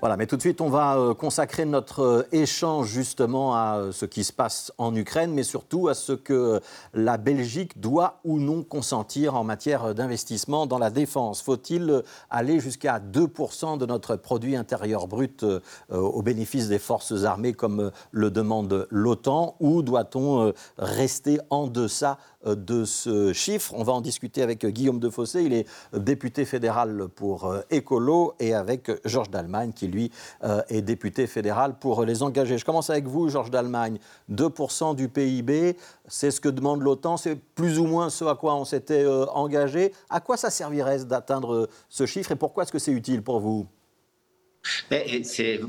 Voilà, mais tout de suite, on va euh, consacrer notre euh, échange justement à euh, ce qui se passe en Ukraine, mais surtout à ce que la Belgique doit ou non consentir en matière d'investissement dans la défense. Faut-il aller jusqu'à 2% de notre produit intérieur brut au bénéfice des forces armées comme le demande l'OTAN, ou doit-on rester en deçà de ce chiffre. On va en discuter avec Guillaume Defossé, il est député fédéral pour Écolo, et avec Georges Dallemagne, qui lui euh, est député fédéral pour les engager. Je commence avec vous, Georges d'Allemagne. 2% du PIB, c'est ce que demande l'OTAN, c'est plus ou moins ce à quoi on s'était euh, engagé. À quoi ça servirait d'atteindre ce chiffre et pourquoi est-ce que c'est utile pour vous?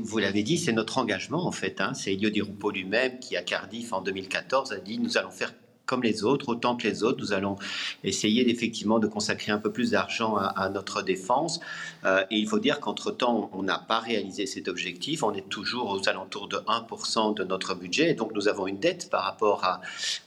Vous l'avez dit, c'est notre engagement en fait. Hein. C'est Elio Di lui-même qui, à Cardiff en 2014, a dit nous allons faire comme les autres, autant que les autres. Nous allons essayer effectivement de consacrer un peu plus d'argent à, notre défense. Euh, et il faut dire qu'entre-temps, on n'a pas réalisé cet objectif. On est toujours aux alentours de 1% de notre budget. Et donc nous avons une dette par rapport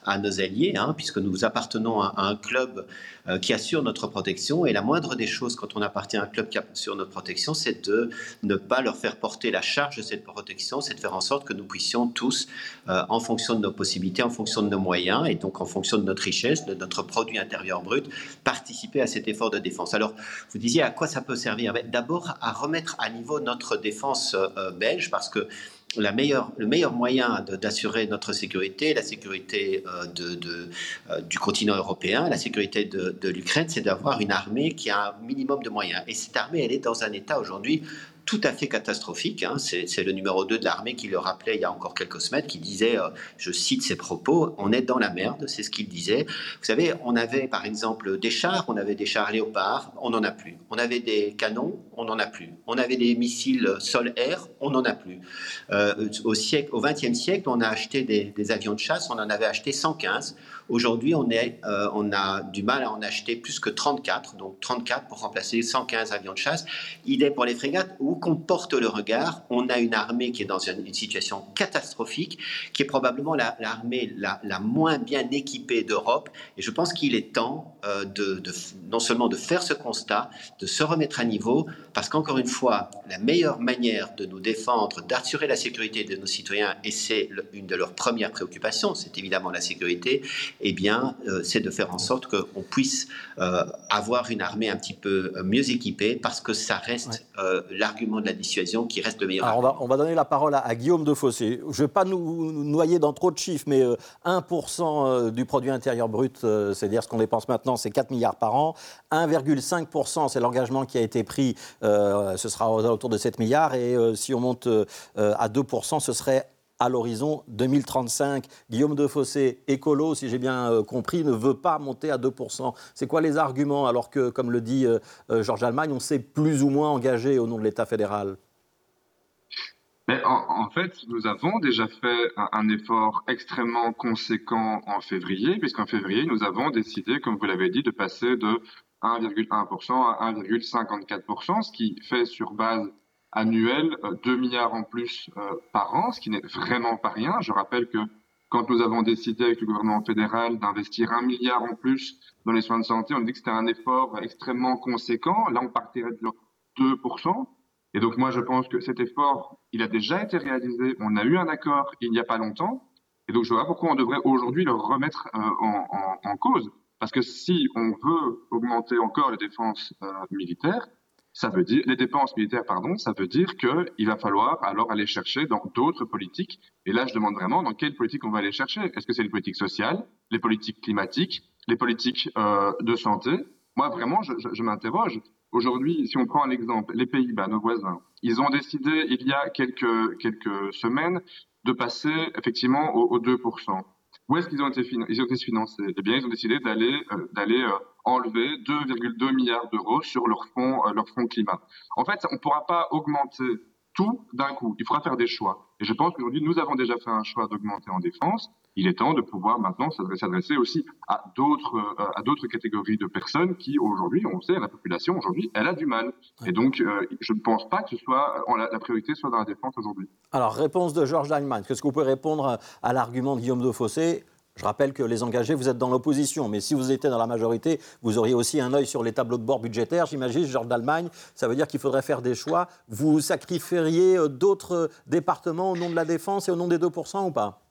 à, nos alliés, hein, puisque nous appartenons à, un club euh, qui assure notre protection. Et la moindre des choses quand on appartient à un club qui assure notre protection, c'est de ne pas leur faire porter la charge de cette protection, c'est de faire en sorte que nous puissions tous, euh, en fonction de nos possibilités, en fonction de nos moyens, et donc en fonction de notre richesse, de notre produit intérieur brut, participer à cet effort de défense. Alors, vous disiez à quoi ça peut servir? D'abord à remettre à niveau notre défense euh, belge, parce que la meilleure, le meilleur moyen d'assurer notre sécurité, la sécurité euh, de, euh, du continent européen, la sécurité de, de l'Ukraine, c'est d'avoir une armée qui a un minimum de moyens. Et cette armée, elle est dans un état aujourd'hui tout à fait catastrophique. Hein. C'est le numéro 2 de l'armée qui le rappelait il y a encore quelques semaines, qui disait, euh, je cite ses propos, on est dans la merde, c'est ce qu'il disait. Vous savez, on avait par exemple des chars, on avait des chars léopards, on n'en a plus. On avait des canons, on n'en a plus. On avait des missiles sol-air, on n'en a plus. Euh, au, siècle, au XXe siècle, on a acheté des, avions de chasse, on en avait acheté 115. Aujourd'hui, on, euh, on a du mal à en acheter plus que 34, donc 34 pour remplacer 115 avions de chasse. Idée pour les frégates, où qu'on porte le regard, on a une armée qui est dans une, situation catastrophique, qui est probablement l'armée la, la, moins bien équipée d'Europe. Et je pense qu'il est temps euh, de, non seulement de faire ce constat, de se remettre à niveau, parce qu'encore une fois, la meilleure manière de nous défendre, d'assurer la sécurité de nos citoyens, et c'est une de leurs premières préoccupations, c'est évidemment la sécurité, eh bien, euh, c'est de faire en sorte qu'on puisse euh, avoir une armée un petit peu mieux équipée, parce que ça reste l'argument de la dissuasion qui reste le meilleur. Alors on, va, on va, donner la parole à, Guillaume Defossé. Je ne vais pas nous, noyer dans trop de chiffres, mais 1% du produit intérieur brut, c'est-à-dire ce qu'on dépense maintenant, c'est 4 milliards par an. 1,5%, c'est l'engagement qui a été pris, ce sera autour de 7 milliards. Et si on monte à 2%, ce serait à l'horizon 2035. Guillaume Defossé, écolo, si j'ai bien euh, compris, ne veut pas monter à 2%. C'est quoi les arguments alors que, comme le dit euh, euh, Georges Allemagne, on s'est plus ou moins engagé au nom de l'État fédéral? En, fait, nous avons déjà fait un, effort extrêmement conséquent en février, puisqu'en février, nous avons décidé, comme vous l'avez dit, de passer de 1,1% à 1,54%, ce qui fait sur base annuel, 2 euh, milliards en plus euh, par an, ce qui n'est vraiment pas rien. Je rappelle que quand nous avons décidé avec le gouvernement fédéral d'investir un milliard en plus dans les soins de santé, on dit que c'était un effort extrêmement conséquent. Là, on partirait de 2%. Et donc, moi, je pense que cet effort, il a déjà été réalisé. On a eu un accord il n'y a pas longtemps. Et donc, je vois pourquoi on devrait aujourd'hui le remettre euh, en, en, en, cause. Parce que si on veut augmenter encore les défenses euh, militaires, ça veut dire les dépenses militaires, pardon, ça veut dire qu'il va falloir alors aller chercher dans d'autres politiques. Et là, je demande vraiment dans quelles politiques on va aller chercher. Est-ce que c'est les politiques sociales, les politiques climatiques, les politiques euh, de santé? Moi, vraiment, je, je, je m'interroge. Aujourd'hui, si on prend un exemple, les Pays-Bas, nos voisins, ils ont décidé il y a quelques quelques semaines de passer effectivement au, au 2%. Où est-ce qu'ils ont été ont été financés? Eh bien, ils ont décidé d'aller euh, d'aller euh, enlever 2,2 milliards d'euros sur leur fonds euh, leur fonds climat. En fait, on ne pourra pas augmenter tout d'un coup. Il faudra faire des choix. Et je pense qu'aujourd'hui, nous avons déjà fait un choix d'augmenter en défense. Il est temps de pouvoir maintenant s'adresser aussi à d'autres euh, à d'autres catégories de personnes qui aujourd'hui, on sait, la population aujourd'hui, elle a du mal. Et donc, euh, je ne pense pas que ce soit la, la, priorité soit dans la défense aujourd'hui. Alors, réponse de Georges Dallman. Qu'est-ce que vous pouvez répondre à l'argument de Guillaume Fossé Je rappelle que les engagés, vous êtes dans l'opposition, mais si vous étiez dans la majorité, vous auriez aussi un œil sur les tableaux de bord budgétaires, j'imagine, genre d'Allemagne. Ça veut dire qu'il faudrait faire des choix. Vous sacrifieriez euh, d'autres départements au nom de la défense et au nom des 2% ou pas?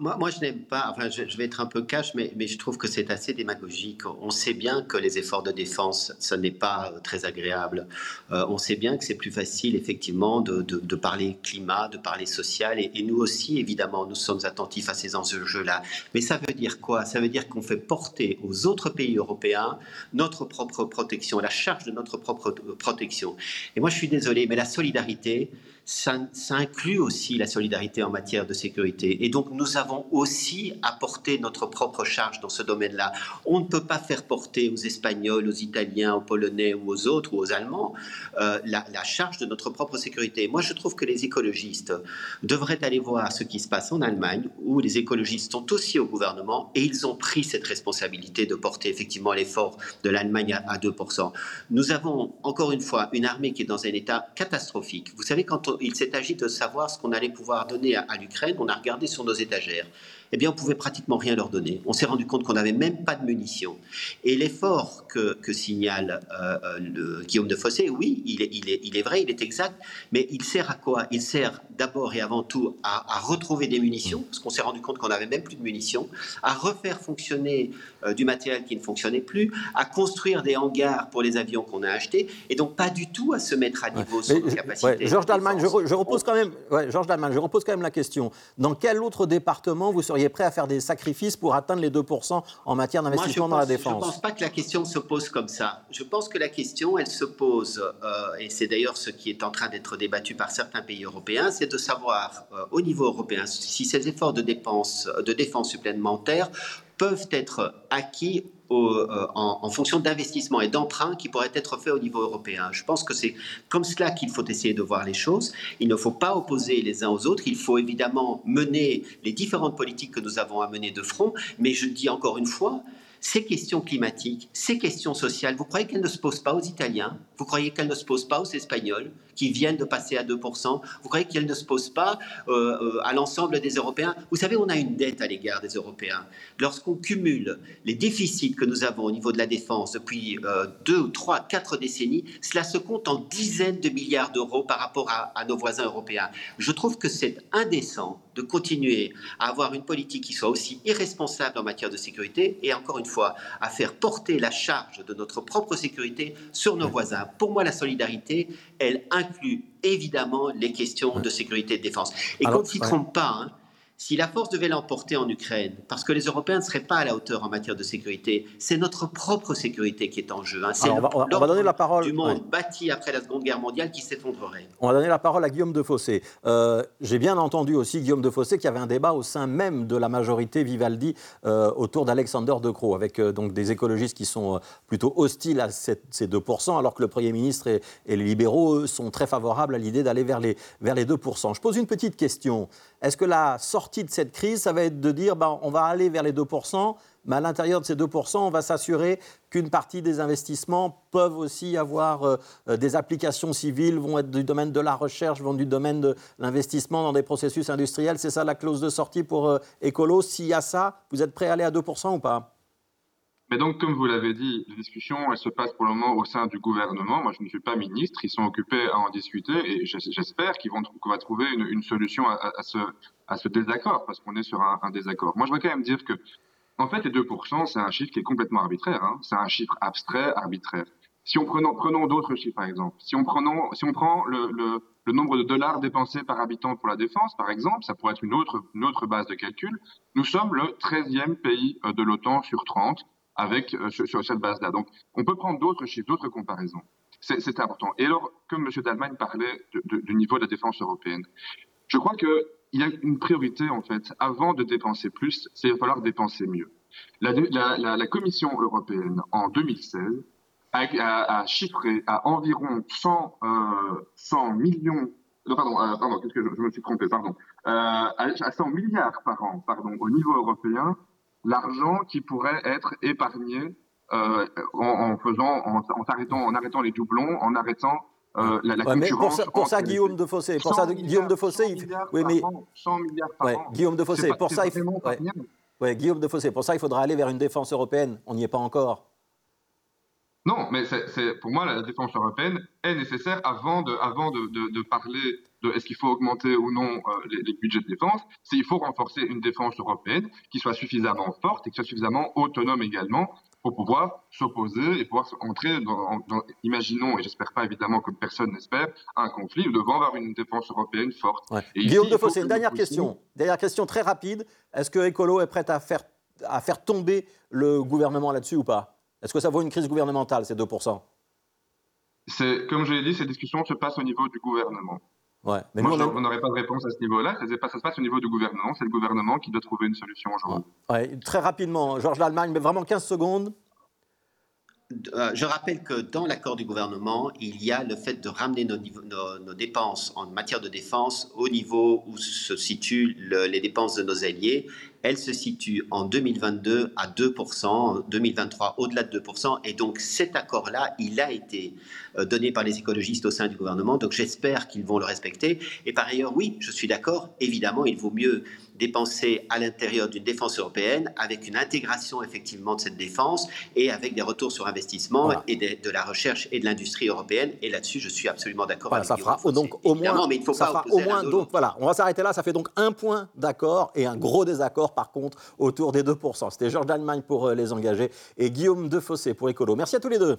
Moi, je n'aime pas, enfin, je, vais être un peu cash, mais, je trouve que c'est assez démagogique. On sait bien que les efforts de défense, ce n'est pas euh, très agréable. Euh, on sait bien que c'est plus facile, effectivement, de, de, parler climat, de parler social. Et, et, nous aussi, évidemment, nous sommes attentifs à ces enjeux-là. Mais ça veut dire quoi? Ça veut dire qu'on fait porter aux autres pays européens notre propre protection, la charge de notre propre protection. Et moi, je suis désolé, mais la solidarité, ça, inclut aussi la solidarité en matière de sécurité. Et donc, nous avons aussi apporté notre propre charge dans ce domaine-là. On ne peut pas faire porter aux Espagnols, aux Italiens, aux Polonais ou aux autres ou aux Allemands euh, la, charge de notre propre sécurité. Moi, je trouve que les écologistes devraient aller voir ce qui se passe en Allemagne, où les écologistes sont aussi au gouvernement et ils ont pris cette responsabilité de porter effectivement l'effort de l'Allemagne à, à 2%. Nous avons, encore une fois, une armée qui est dans un état catastrophique. Vous savez, quand on, il s'est agi de savoir ce qu'on allait pouvoir donner à, l'Ukraine. On a regardé sur nos étagères. Eh bien, on pouvait pratiquement rien leur donner. On s'est rendu compte qu'on n'avait même pas de munitions. Et l'effort que, signale euh, euh, le, Guillaume de Fossé, oui, il est, il, est, il est, vrai, il est exact, mais il sert à quoi? Il sert d'abord et avant tout à, retrouver des munitions, parce qu'on s'est rendu compte qu'on n'avait même plus de munitions, à refaire fonctionner euh, du matériel qui ne fonctionnait plus, à construire des hangars pour les avions qu'on a achetés, et donc pas du tout à se mettre à niveau sur nos capacités. Georges Dalman, je, repose quand même, Georges je repose quand même la question. Dans quel autre département vous seriez prêt à faire des sacrifices pour atteindre les 2% en matière d'investissement dans la défense Je ne pense pas que la question se pose comme ça. Je pense que la question, elle se pose, euh, et c'est d'ailleurs ce qui est en train d'être débattu par certains pays européens, c'est de savoir euh, au niveau européen si ces efforts de, dépenses, de défense supplémentaires peuvent être acquis euh, en, fonction d'investissements et d'emprunts qui pourraient être faits au niveau européen. Je pense que c'est comme cela qu'il faut essayer de voir les choses. Il ne faut pas opposer les uns aux autres. Il faut évidemment mener les différentes politiques que nous avons à mener de front. Mais je dis encore une fois, ces questions climatiques, ces questions sociales, vous croyez qu'elles ne se posent pas aux Italiens? Vous croyez qu'elles ne se posent pas aux Espagnols qui viennent de passer à 2% Vous croyez qu'elles ne se posent pas euh, euh, à l'ensemble des Européens? Vous savez, on a une dette à l'égard des Européens. Lorsqu'on cumule les déficits que nous avons au niveau de la défense depuis euh, deux, trois, quatre décennies, cela se compte en dizaines de milliards d'euros par rapport à, à nos voisins européens. Je trouve que c'est indécent de continuer à avoir une politique qui soit aussi irresponsable en matière de sécurité et encore une fois à faire porter la charge de notre propre sécurité sur nos voisins. Pour moi, la solidarité, elle inclut évidemment les questions de sécurité et de défense. Et qu'on ne s'y trompe pas, hein, si la force devait l'emporter en Ukraine, parce que les Européens ne seraient pas à la hauteur en matière de sécurité, c'est notre propre sécurité qui est en jeu. Hein. C'est on, va, donner la parole du monde bâti après la Seconde Guerre mondiale qui s'effondrerait. On va donner la parole à Guillaume de Fossé. Euh, j'ai bien entendu aussi Guillaume de Fossé qu'il y avait un débat au sein même de la majorité Vivaldi euh, autour d'Alexander De Croo, avec euh, donc des écologistes qui sont plutôt hostiles à ces 2%, alors que le Premier ministre et, et les libéraux, eux, sont très favorables à l'idée d'aller vers les, vers les 2%. Je pose une petite question. Est-ce que la sortie de cette crise, ça va être de dire ben, on va aller vers les 2%, mais à l'intérieur de ces 2%, on va s'assurer qu'une partie des investissements peuvent aussi avoir euh, euh, des applications civiles, vont être du domaine de la recherche, vont du domaine de l'investissement dans des processus industriels. C'est ça la clause de sortie pour euh, Écolo. S'il y a ça, vous êtes prêt à aller à 2% ou pas? Mais donc, comme vous l'avez dit, les discussions, elles se passent pour le moment au sein du gouvernement. Moi, je ne suis pas ministre. Ils sont occupés à en discuter et j'espère qu'ils vont qu'on va trouver une, solution à, ce, désaccord parce qu'on est sur un, désaccord. Moi, je veux quand même dire que, en fait, les 2%, c'est un chiffre qui est complètement arbitraire. Hein. C'est un chiffre abstrait, arbitraire. Si on prenons, prenons d'autres chiffres, par exemple. Si on, si on prend le, nombre de dollars dépensés par habitant pour la défense, par exemple, ça pourrait être une autre, une autre base de calcul. Nous sommes le 13e pays euh, de l'OTAN sur 30 avec euh, sur, cette base-là. Donc, on peut prendre d'autres chiffres, d'autres comparaisons. C'est important. Et alors, comme M. Dalmagne parlait du niveau de la défense européenne, je crois qu'il y a une priorité, en fait. Avant de dépenser plus, c'est va falloir dépenser mieux. La, la, la, Commission européenne, en 2016, a, a, chiffré à environ 100, euh, 100 millions non, pardon, euh, pardon, je, je, me suis trompé, pardon, euh, à 100 milliards par an, pardon, au niveau européen, l'argent qui pourrait être épargné euh, en, faisant, en, arrêtant, en arrêtant les doublons, en arrêtant euh, la, la concurrence. pour ça, Guillaume de Fossé, pour ça, Guillaume de Fossé, oui, mais 100 milliards par an. Guillaume de Fossé, pour ça, il. Oui, Guillaume Defossé, pour ça, il faudra aller vers une défense européenne. On n'y est pas encore. Non, mais c'est, pour moi, la défense européenne est nécessaire avant de, avant de, de, parler de est-ce qu'il faut augmenter ou non euh, les, les, budgets de défense. C'est il faut renforcer une défense européenne qui soit suffisamment forte et qui soit suffisamment autonome également pour pouvoir s'opposer et pouvoir entrer dans, imaginons, et j'espère pas évidemment que personne n'espère, un conflit, devant avoir une défense européenne forte. Guillaume Defossé, une dernière question. Dernière question très rapide. Est-ce que Écolo est prête à faire, à faire tomber le gouvernement là-dessus ou pas? Est-ce que ça vaut une crise gouvernementale, ces 2% c'est, Comme je l'ai dit, ces discussions se passent au niveau du gouvernement. Ouais, mais nous, on n'aurait pas de réponse à ce niveau-là. Ça, se passe au niveau du gouvernement. C'est le gouvernement qui doit trouver une solution aujourd'hui. Ouais. très rapidement, Georges Lallemagne, mais vraiment 15 secondes. Euh, je rappelle que dans l'accord du gouvernement, il y a le fait de ramener nos, nos, dépenses en matière de défense au niveau où se situent les dépenses de nos alliés elle se situe en 2022 à 2%, en 2023 au-delà de 2%. Et donc cet accord-là, il a été euh, donné par les écologistes au sein du gouvernement. Donc j'espère qu'ils vont le respecter. Et par ailleurs, oui, je suis d'accord. Évidemment, il vaut mieux dépenser à l'intérieur d'une défense européenne avec une intégration effectivement de cette défense et avec des retours sur investissement et de, la recherche et de l'industrie européenne. Et là-dessus, je suis absolument d'accord avec ça fera donc au moins, mais il faut pas au moins donc voilà, on va s'arrêter là. Ça fait donc un point d'accord et un gros désaccord par contre autour des 2%. C'était Georges d'Allemagne pour euh, les engager et Guillaume Defossé pour Écolo. Merci à tous les deux.